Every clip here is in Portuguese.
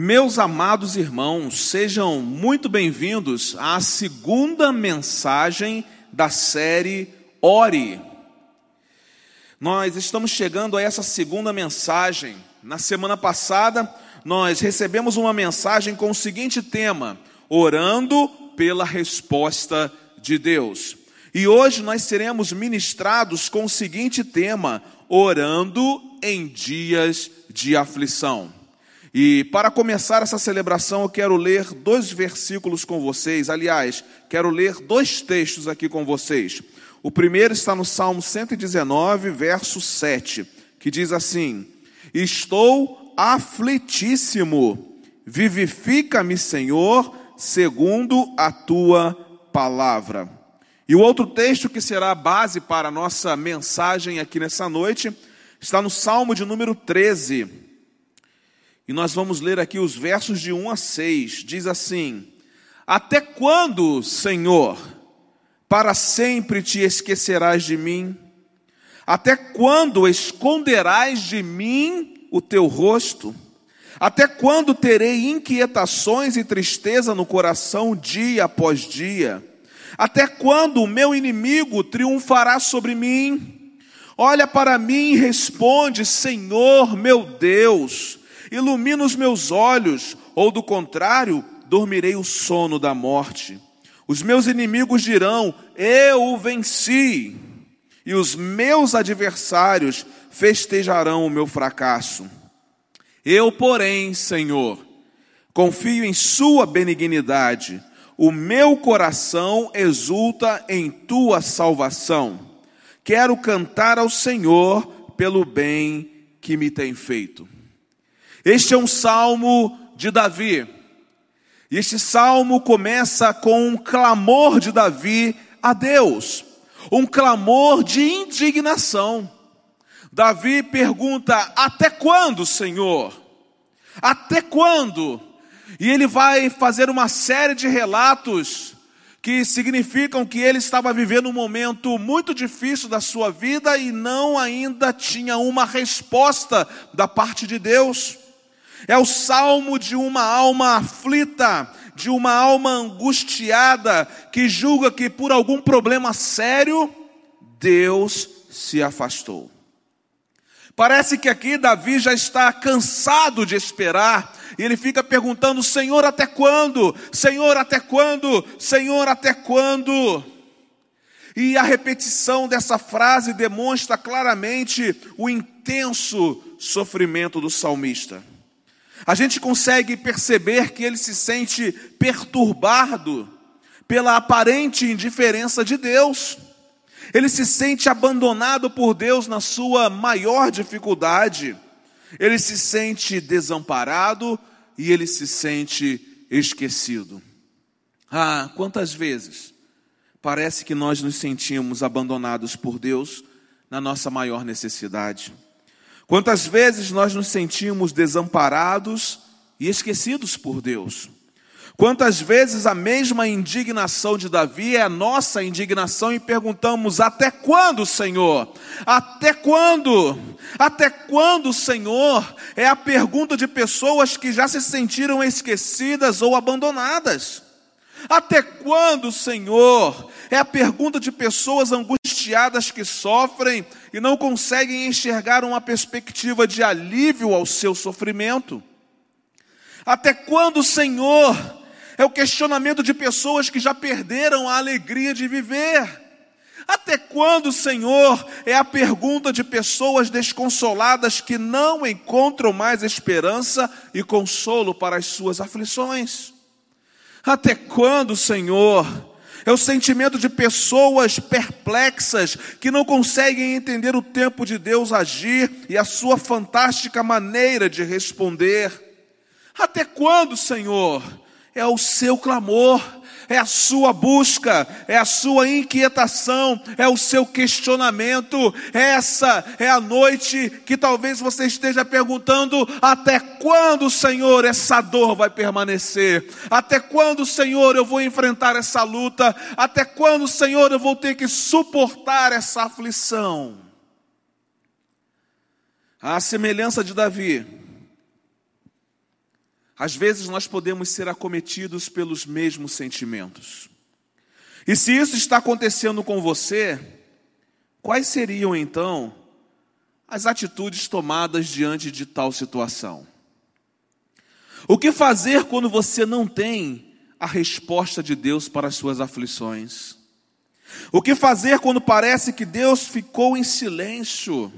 Meus amados irmãos, sejam muito bem-vindos à segunda mensagem da série Ore. Nós estamos chegando a essa segunda mensagem. Na semana passada, nós recebemos uma mensagem com o seguinte tema: Orando pela resposta de Deus. E hoje nós seremos ministrados com o seguinte tema: Orando em dias de aflição. E para começar essa celebração, eu quero ler dois versículos com vocês. Aliás, quero ler dois textos aqui com vocês. O primeiro está no Salmo 119, verso 7, que diz assim: Estou aflitíssimo, vivifica-me, Senhor, segundo a tua palavra. E o outro texto que será a base para a nossa mensagem aqui nessa noite está no Salmo de número 13. E nós vamos ler aqui os versos de 1 a 6. Diz assim: Até quando, Senhor, para sempre te esquecerás de mim? Até quando esconderás de mim o teu rosto? Até quando terei inquietações e tristeza no coração dia após dia? Até quando o meu inimigo triunfará sobre mim? Olha para mim e responde, Senhor meu Deus, ilumina os meus olhos, ou do contrário, dormirei o sono da morte. Os meus inimigos dirão: Eu o venci, e os meus adversários festejarão o meu fracasso. Eu, porém, Senhor, confio em Sua benignidade o meu coração exulta em tua salvação. Quero cantar ao Senhor pelo bem que me tem feito. Este é um salmo de Davi. E este salmo começa com um clamor de Davi a Deus, um clamor de indignação. Davi pergunta: Até quando, Senhor? Até quando? E ele vai fazer uma série de relatos que significam que ele estava vivendo um momento muito difícil da sua vida e não ainda tinha uma resposta da parte de Deus. É o salmo de uma alma aflita, de uma alma angustiada, que julga que por algum problema sério, Deus se afastou. Parece que aqui Davi já está cansado de esperar, e ele fica perguntando: Senhor, até quando? Senhor, até quando? Senhor, até quando? E a repetição dessa frase demonstra claramente o intenso sofrimento do salmista. A gente consegue perceber que ele se sente perturbado pela aparente indiferença de Deus. Ele se sente abandonado por Deus na sua maior dificuldade. Ele se sente desamparado e ele se sente esquecido. Ah, quantas vezes parece que nós nos sentimos abandonados por Deus na nossa maior necessidade. Quantas vezes nós nos sentimos desamparados e esquecidos por Deus. Quantas vezes a mesma indignação de Davi é a nossa indignação e perguntamos: até quando, Senhor? Até quando? Até quando, Senhor? É a pergunta de pessoas que já se sentiram esquecidas ou abandonadas. Até quando, Senhor? É a pergunta de pessoas angustiadas que sofrem e não conseguem enxergar uma perspectiva de alívio ao seu sofrimento. Até quando, Senhor? É o questionamento de pessoas que já perderam a alegria de viver. Até quando, Senhor? É a pergunta de pessoas desconsoladas que não encontram mais esperança e consolo para as suas aflições. Até quando, Senhor? É o sentimento de pessoas perplexas que não conseguem entender o tempo de Deus agir e a sua fantástica maneira de responder. Até quando, Senhor? é o seu clamor, é a sua busca, é a sua inquietação, é o seu questionamento. Essa é a noite que talvez você esteja perguntando: até quando, Senhor, essa dor vai permanecer? Até quando, Senhor, eu vou enfrentar essa luta? Até quando, Senhor, eu vou ter que suportar essa aflição? A semelhança de Davi, às vezes nós podemos ser acometidos pelos mesmos sentimentos. E se isso está acontecendo com você, quais seriam então as atitudes tomadas diante de tal situação? O que fazer quando você não tem a resposta de Deus para as suas aflições? O que fazer quando parece que Deus ficou em silêncio?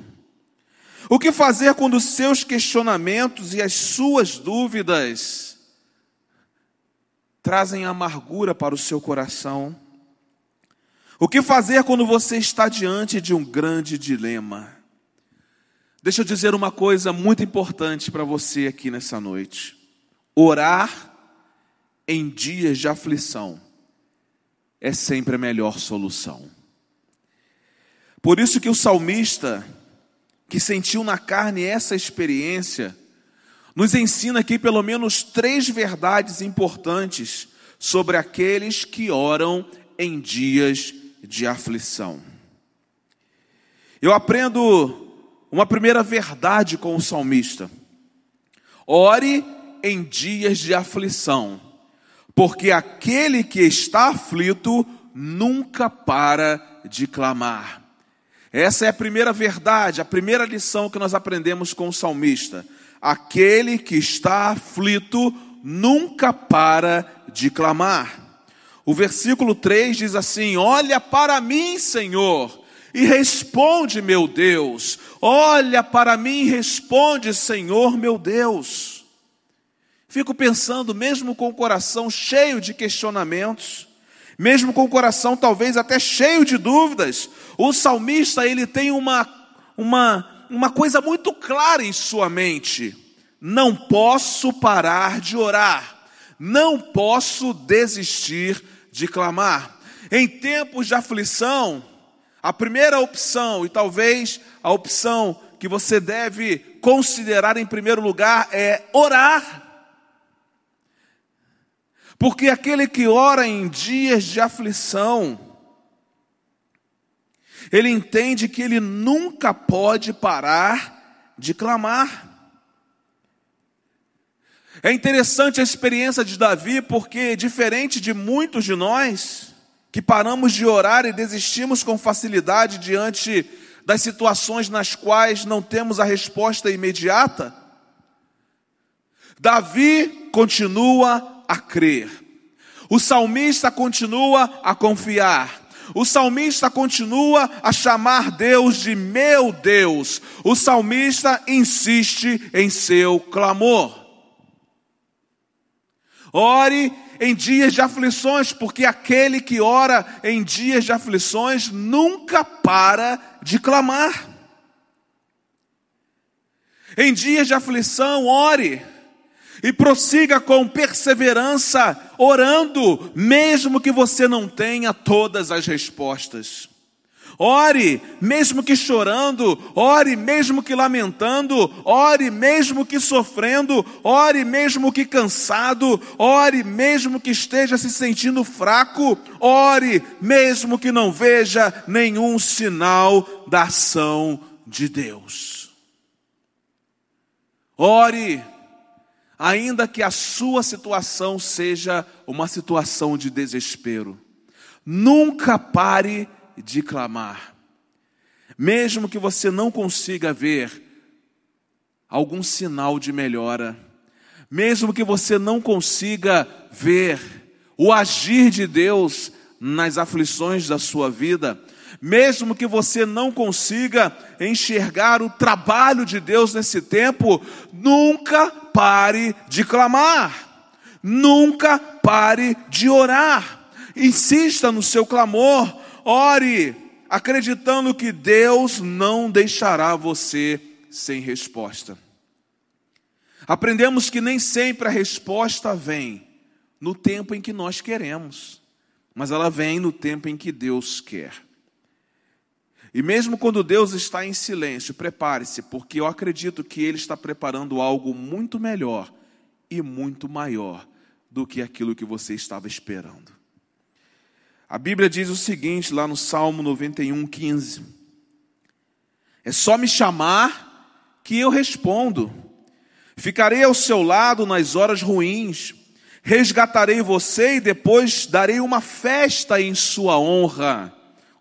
O que fazer quando os seus questionamentos e as suas dúvidas trazem amargura para o seu coração? O que fazer quando você está diante de um grande dilema? Deixa eu dizer uma coisa muito importante para você aqui nessa noite. Orar em dias de aflição é sempre a melhor solução. Por isso que o salmista, que sentiu na carne essa experiência, nos ensina aqui pelo menos três verdades importantes sobre aqueles que oram em dias de aflição. Eu aprendo uma primeira verdade com o salmista. Ore em dias de aflição, porque aquele que está aflito nunca para de clamar. Essa é a primeira verdade, a primeira lição que nós aprendemos com o salmista. Aquele que está aflito nunca para de clamar. O versículo 3 diz assim: Olha para mim, Senhor, e responde, meu Deus. Olha para mim e responde, Senhor, meu Deus. Fico pensando, mesmo com o coração cheio de questionamentos, mesmo com o coração talvez até cheio de dúvidas, o salmista ele tem uma, uma, uma coisa muito clara em sua mente: não posso parar de orar, não posso desistir de clamar. Em tempos de aflição, a primeira opção, e talvez a opção que você deve considerar em primeiro lugar, é orar. Porque aquele que ora em dias de aflição, ele entende que ele nunca pode parar de clamar. É interessante a experiência de Davi, porque, diferente de muitos de nós, que paramos de orar e desistimos com facilidade diante das situações nas quais não temos a resposta imediata, Davi continua a crer. O salmista continua a confiar. O salmista continua a chamar Deus de meu Deus. O salmista insiste em seu clamor. Ore em dias de aflições, porque aquele que ora em dias de aflições nunca para de clamar. Em dias de aflição, ore e prossiga com perseverança, orando, mesmo que você não tenha todas as respostas. Ore, mesmo que chorando, ore, mesmo que lamentando, ore, mesmo que sofrendo, ore, mesmo que cansado, ore, mesmo que esteja se sentindo fraco, ore, mesmo que não veja nenhum sinal da ação de Deus. Ore, ainda que a sua situação seja uma situação de desespero. Nunca pare de clamar. Mesmo que você não consiga ver algum sinal de melhora, mesmo que você não consiga ver o agir de Deus nas aflições da sua vida, mesmo que você não consiga enxergar o trabalho de Deus nesse tempo, nunca pare de clamar, nunca pare de orar. Insista no seu clamor, ore, acreditando que Deus não deixará você sem resposta. Aprendemos que nem sempre a resposta vem no tempo em que nós queremos, mas ela vem no tempo em que Deus quer. E mesmo quando Deus está em silêncio, prepare-se, porque eu acredito que Ele está preparando algo muito melhor e muito maior do que aquilo que você estava esperando. A Bíblia diz o seguinte, lá no Salmo 91, 15: É só me chamar que eu respondo, Ficarei ao seu lado nas horas ruins, resgatarei você e depois darei uma festa em sua honra.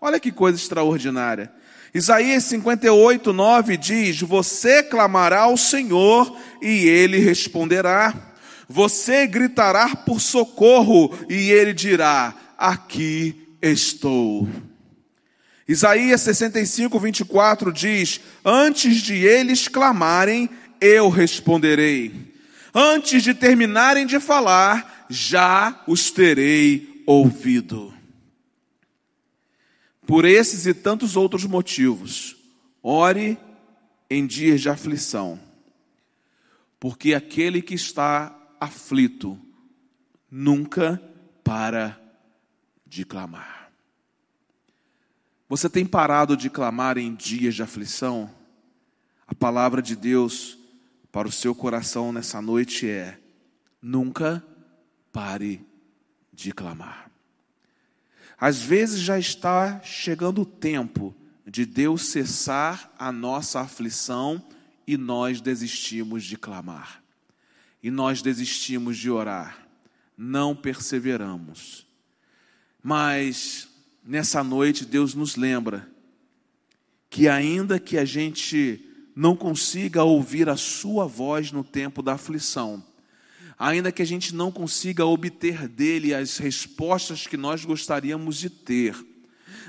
Olha que coisa extraordinária. Isaías 58, 9 diz: Você clamará ao Senhor e ele responderá. Você gritará por socorro e ele dirá: Aqui estou. Isaías 65, 24 diz: Antes de eles clamarem, eu responderei. Antes de terminarem de falar, já os terei ouvido. Por esses e tantos outros motivos, ore em dias de aflição, porque aquele que está aflito nunca para de clamar. Você tem parado de clamar em dias de aflição? A palavra de Deus para o seu coração nessa noite é: nunca pare de clamar. Às vezes já está chegando o tempo de Deus cessar a nossa aflição e nós desistimos de clamar. E nós desistimos de orar. Não perseveramos. Mas nessa noite Deus nos lembra que ainda que a gente não consiga ouvir a sua voz no tempo da aflição, ainda que a gente não consiga obter dele as respostas que nós gostaríamos de ter,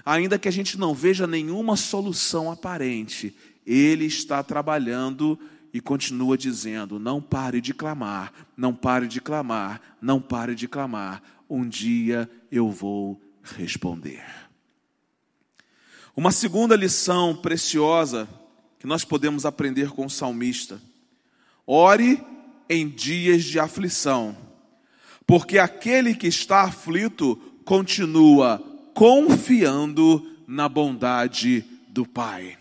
ainda que a gente não veja nenhuma solução aparente, ele está trabalhando e continua dizendo: não pare de clamar, não pare de clamar, não pare de clamar, um dia eu vou responder. Uma segunda lição preciosa que nós podemos aprender com o salmista. Ore em dias de aflição, porque aquele que está aflito continua confiando na bondade do Pai.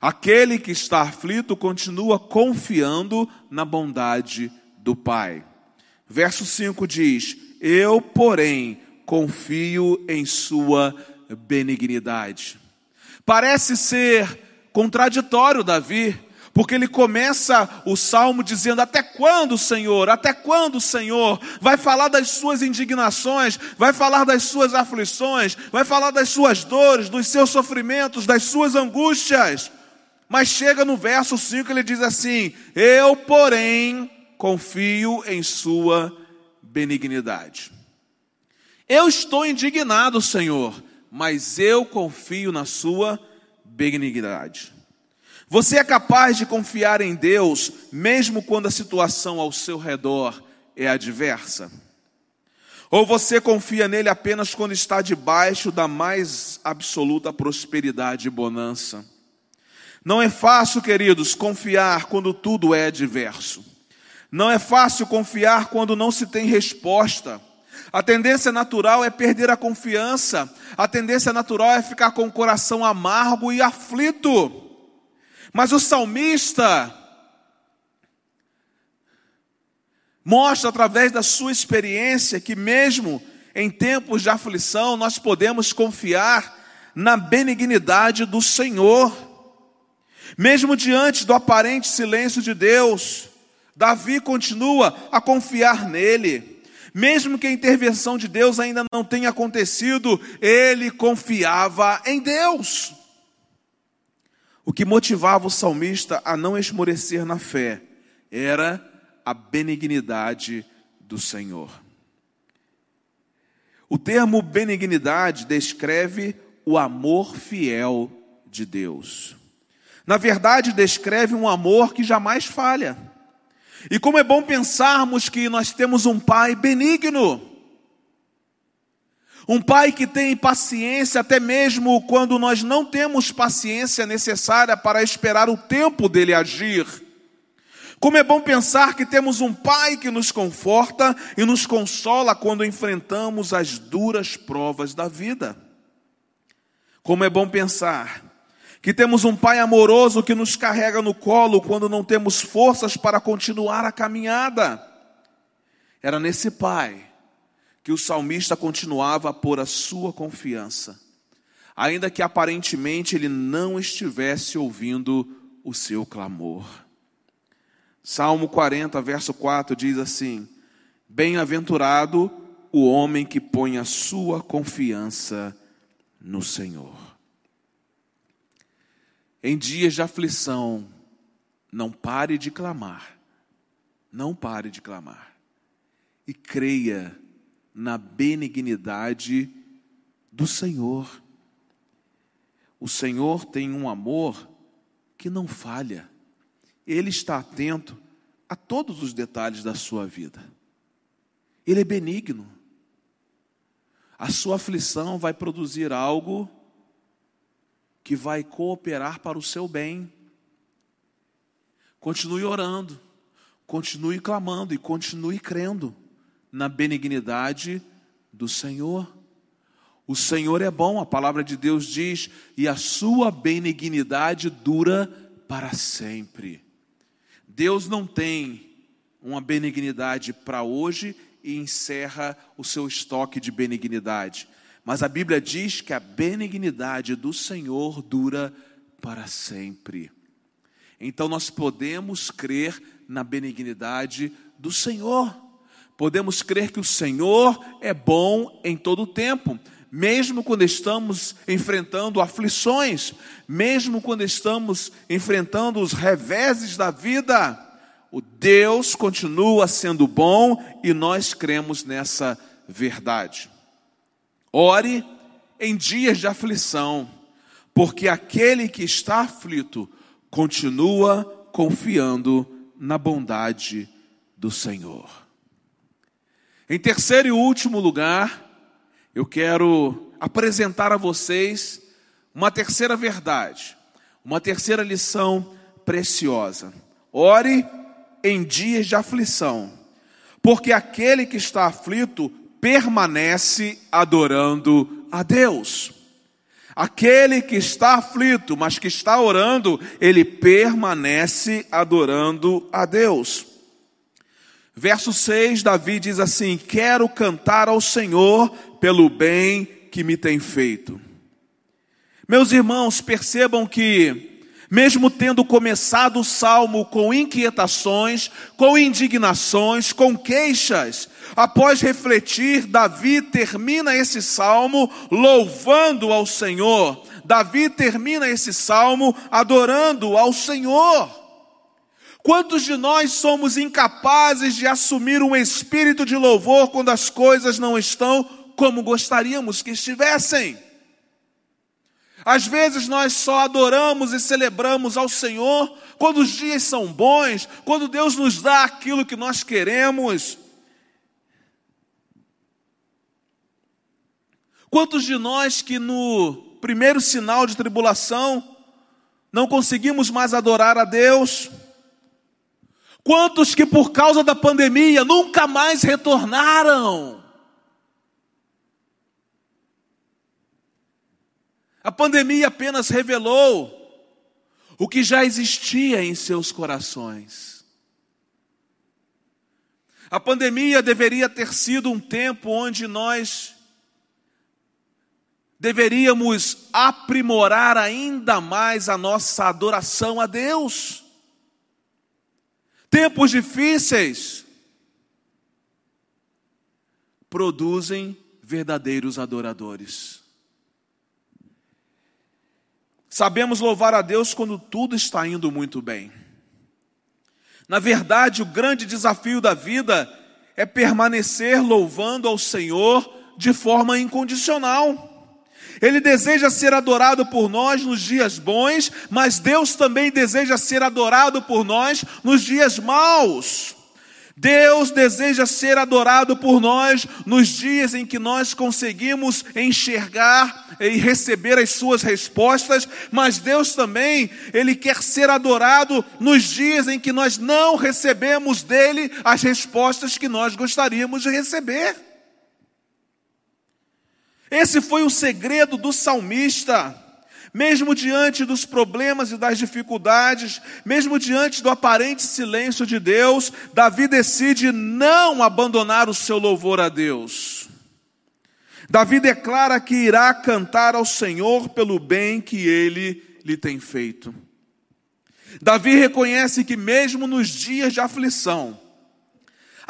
Aquele que está aflito continua confiando na bondade do Pai. Verso 5 diz: Eu, porém, confio em Sua benignidade. Parece ser contraditório Davi, porque ele começa o salmo dizendo: Até quando, Senhor? Até quando, Senhor? Vai falar das suas indignações, vai falar das suas aflições, vai falar das suas dores, dos seus sofrimentos, das suas angústias. Mas chega no verso 5, ele diz assim: Eu, porém, confio em Sua benignidade. Eu estou indignado, Senhor, mas eu confio na Sua benignidade. Você é capaz de confiar em Deus, mesmo quando a situação ao seu redor é adversa? Ou você confia nele apenas quando está debaixo da mais absoluta prosperidade e bonança? Não é fácil, queridos, confiar quando tudo é adverso. Não é fácil confiar quando não se tem resposta. A tendência natural é perder a confiança. A tendência natural é ficar com o coração amargo e aflito. Mas o salmista mostra através da sua experiência que, mesmo em tempos de aflição, nós podemos confiar na benignidade do Senhor. Mesmo diante do aparente silêncio de Deus, Davi continua a confiar nele. Mesmo que a intervenção de Deus ainda não tenha acontecido, ele confiava em Deus. O que motivava o salmista a não esmorecer na fé era a benignidade do Senhor. O termo benignidade descreve o amor fiel de Deus. Na verdade, descreve um amor que jamais falha. E como é bom pensarmos que nós temos um Pai benigno. Um Pai que tem paciência, até mesmo quando nós não temos paciência necessária para esperar o tempo dele agir. Como é bom pensar que temos um Pai que nos conforta e nos consola quando enfrentamos as duras provas da vida. Como é bom pensar que temos um Pai amoroso que nos carrega no colo quando não temos forças para continuar a caminhada. Era nesse Pai que o salmista continuava a pôr a sua confiança, ainda que aparentemente ele não estivesse ouvindo o seu clamor. Salmo 40, verso 4 diz assim: Bem-aventurado o homem que põe a sua confiança no Senhor. Em dias de aflição, não pare de clamar, não pare de clamar, e creia na benignidade do Senhor. O Senhor tem um amor que não falha, Ele está atento a todos os detalhes da sua vida, Ele é benigno. A sua aflição vai produzir algo que vai cooperar para o seu bem. Continue orando, continue clamando e continue crendo na benignidade do Senhor. O Senhor é bom, a palavra de Deus diz, e a sua benignidade dura para sempre. Deus não tem uma benignidade para hoje e encerra o seu estoque de benignidade. Mas a Bíblia diz que a benignidade do Senhor dura para sempre. Então nós podemos crer na benignidade do Senhor. Podemos crer que o Senhor é bom em todo o tempo, mesmo quando estamos enfrentando aflições, mesmo quando estamos enfrentando os reveses da vida o Deus continua sendo bom e nós cremos nessa verdade. Ore em dias de aflição, porque aquele que está aflito continua confiando na bondade do Senhor. Em terceiro e último lugar, eu quero apresentar a vocês uma terceira verdade, uma terceira lição preciosa. Ore em dias de aflição, porque aquele que está aflito permanece adorando a Deus. Aquele que está aflito, mas que está orando, ele permanece adorando a Deus. Verso 6, Davi diz assim: Quero cantar ao Senhor pelo bem que me tem feito. Meus irmãos, percebam que mesmo tendo começado o salmo com inquietações, com indignações, com queixas, após refletir, Davi termina esse salmo louvando ao Senhor. Davi termina esse salmo adorando ao Senhor. Quantos de nós somos incapazes de assumir um espírito de louvor quando as coisas não estão como gostaríamos que estivessem? Às vezes nós só adoramos e celebramos ao Senhor quando os dias são bons, quando Deus nos dá aquilo que nós queremos. Quantos de nós que no primeiro sinal de tribulação não conseguimos mais adorar a Deus? Quantos que por causa da pandemia nunca mais retornaram? A pandemia apenas revelou o que já existia em seus corações. A pandemia deveria ter sido um tempo onde nós deveríamos aprimorar ainda mais a nossa adoração a Deus. Tempos difíceis produzem verdadeiros adoradores. Sabemos louvar a Deus quando tudo está indo muito bem. Na verdade, o grande desafio da vida é permanecer louvando ao Senhor de forma incondicional. Ele deseja ser adorado por nós nos dias bons, mas Deus também deseja ser adorado por nós nos dias maus. Deus deseja ser adorado por nós nos dias em que nós conseguimos enxergar e receber as suas respostas, mas Deus também, ele quer ser adorado nos dias em que nós não recebemos dele as respostas que nós gostaríamos de receber. Esse foi o segredo do salmista. Mesmo diante dos problemas e das dificuldades, mesmo diante do aparente silêncio de Deus, Davi decide não abandonar o seu louvor a Deus. Davi declara que irá cantar ao Senhor pelo bem que ele lhe tem feito. Davi reconhece que, mesmo nos dias de aflição,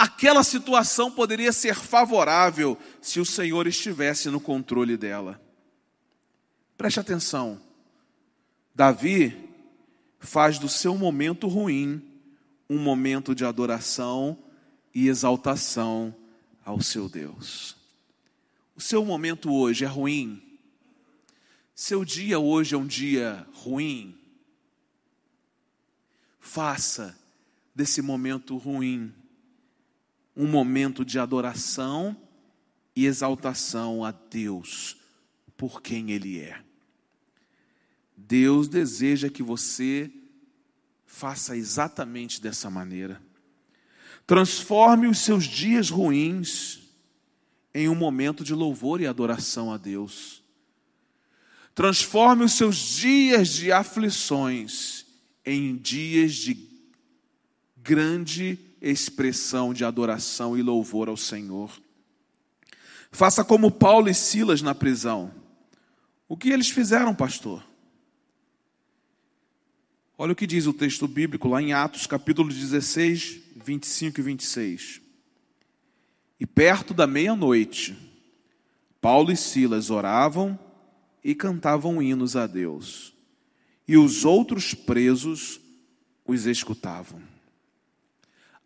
aquela situação poderia ser favorável se o Senhor estivesse no controle dela. Preste atenção. Davi faz do seu momento ruim um momento de adoração e exaltação ao seu Deus. O seu momento hoje é ruim? Seu dia hoje é um dia ruim? Faça desse momento ruim um momento de adoração e exaltação a Deus por quem Ele é. Deus deseja que você faça exatamente dessa maneira. Transforme os seus dias ruins em um momento de louvor e adoração a Deus. Transforme os seus dias de aflições em dias de grande expressão de adoração e louvor ao Senhor. Faça como Paulo e Silas na prisão. O que eles fizeram, pastor? Olha o que diz o texto bíblico lá em Atos, capítulo 16, 25 e 26. E perto da meia-noite, Paulo e Silas oravam e cantavam hinos a Deus, e os outros presos os escutavam.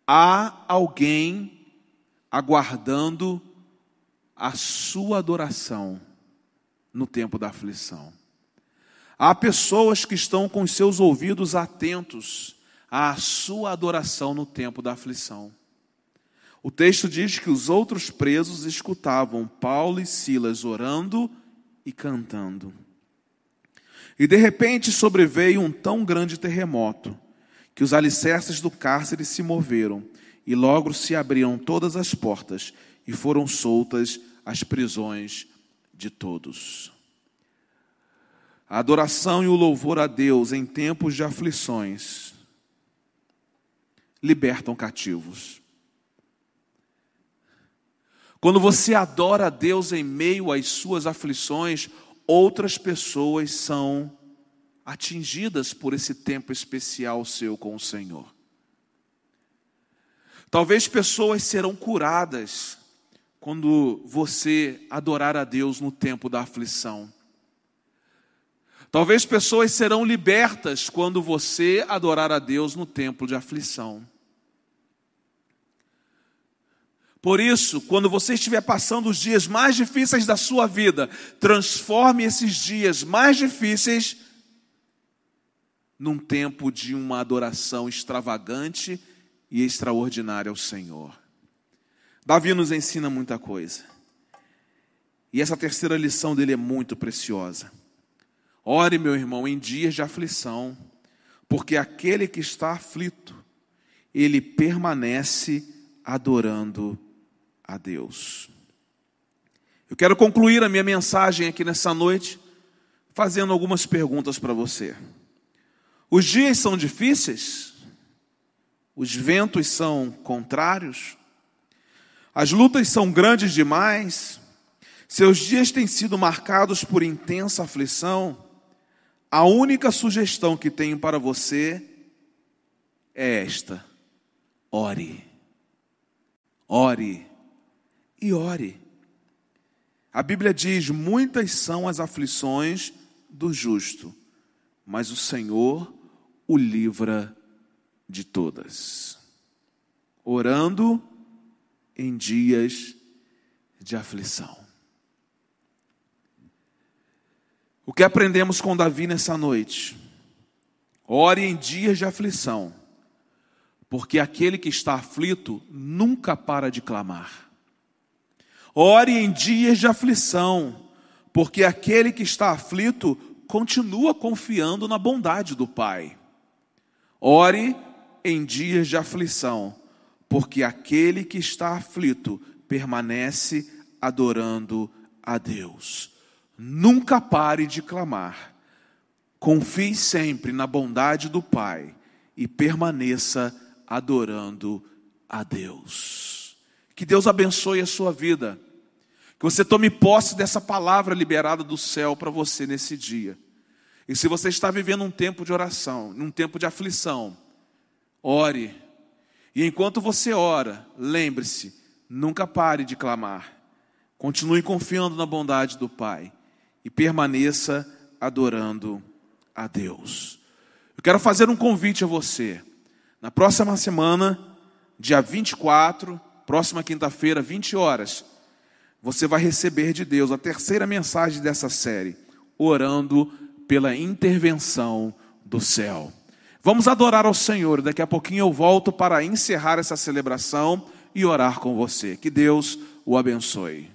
Há alguém aguardando a sua adoração no tempo da aflição. Há pessoas que estão com seus ouvidos atentos à sua adoração no tempo da aflição. O texto diz que os outros presos escutavam Paulo e Silas orando e cantando. E de repente sobreveio um tão grande terremoto que os alicerces do cárcere se moveram e logo se abriram todas as portas e foram soltas as prisões de todos. A adoração e o louvor a Deus em tempos de aflições libertam cativos. Quando você adora a Deus em meio às suas aflições, outras pessoas são atingidas por esse tempo especial seu com o Senhor. Talvez pessoas serão curadas quando você adorar a Deus no tempo da aflição. Talvez pessoas serão libertas quando você adorar a Deus no templo de aflição. Por isso, quando você estiver passando os dias mais difíceis da sua vida, transforme esses dias mais difíceis num tempo de uma adoração extravagante e extraordinária ao Senhor. Davi nos ensina muita coisa. E essa terceira lição dele é muito preciosa. Ore, meu irmão, em dias de aflição, porque aquele que está aflito, ele permanece adorando a Deus. Eu quero concluir a minha mensagem aqui nessa noite fazendo algumas perguntas para você. Os dias são difíceis? Os ventos são contrários? As lutas são grandes demais? Seus dias têm sido marcados por intensa aflição? A única sugestão que tenho para você é esta: ore. Ore e ore. A Bíblia diz: muitas são as aflições do justo, mas o Senhor o livra de todas. Orando em dias de aflição. O que aprendemos com Davi nessa noite? Ore em dias de aflição, porque aquele que está aflito nunca para de clamar. Ore em dias de aflição, porque aquele que está aflito continua confiando na bondade do Pai. Ore em dias de aflição, porque aquele que está aflito permanece adorando a Deus. Nunca pare de clamar. Confie sempre na bondade do Pai e permaneça adorando a Deus. Que Deus abençoe a sua vida. Que você tome posse dessa palavra liberada do céu para você nesse dia. E se você está vivendo um tempo de oração, um tempo de aflição, ore. E enquanto você ora, lembre-se, nunca pare de clamar. Continue confiando na bondade do Pai e permaneça adorando a Deus. Eu quero fazer um convite a você. Na próxima semana, dia 24, próxima quinta-feira, 20 horas, você vai receber de Deus a terceira mensagem dessa série, orando pela intervenção do céu. Vamos adorar ao Senhor. Daqui a pouquinho eu volto para encerrar essa celebração e orar com você. Que Deus o abençoe.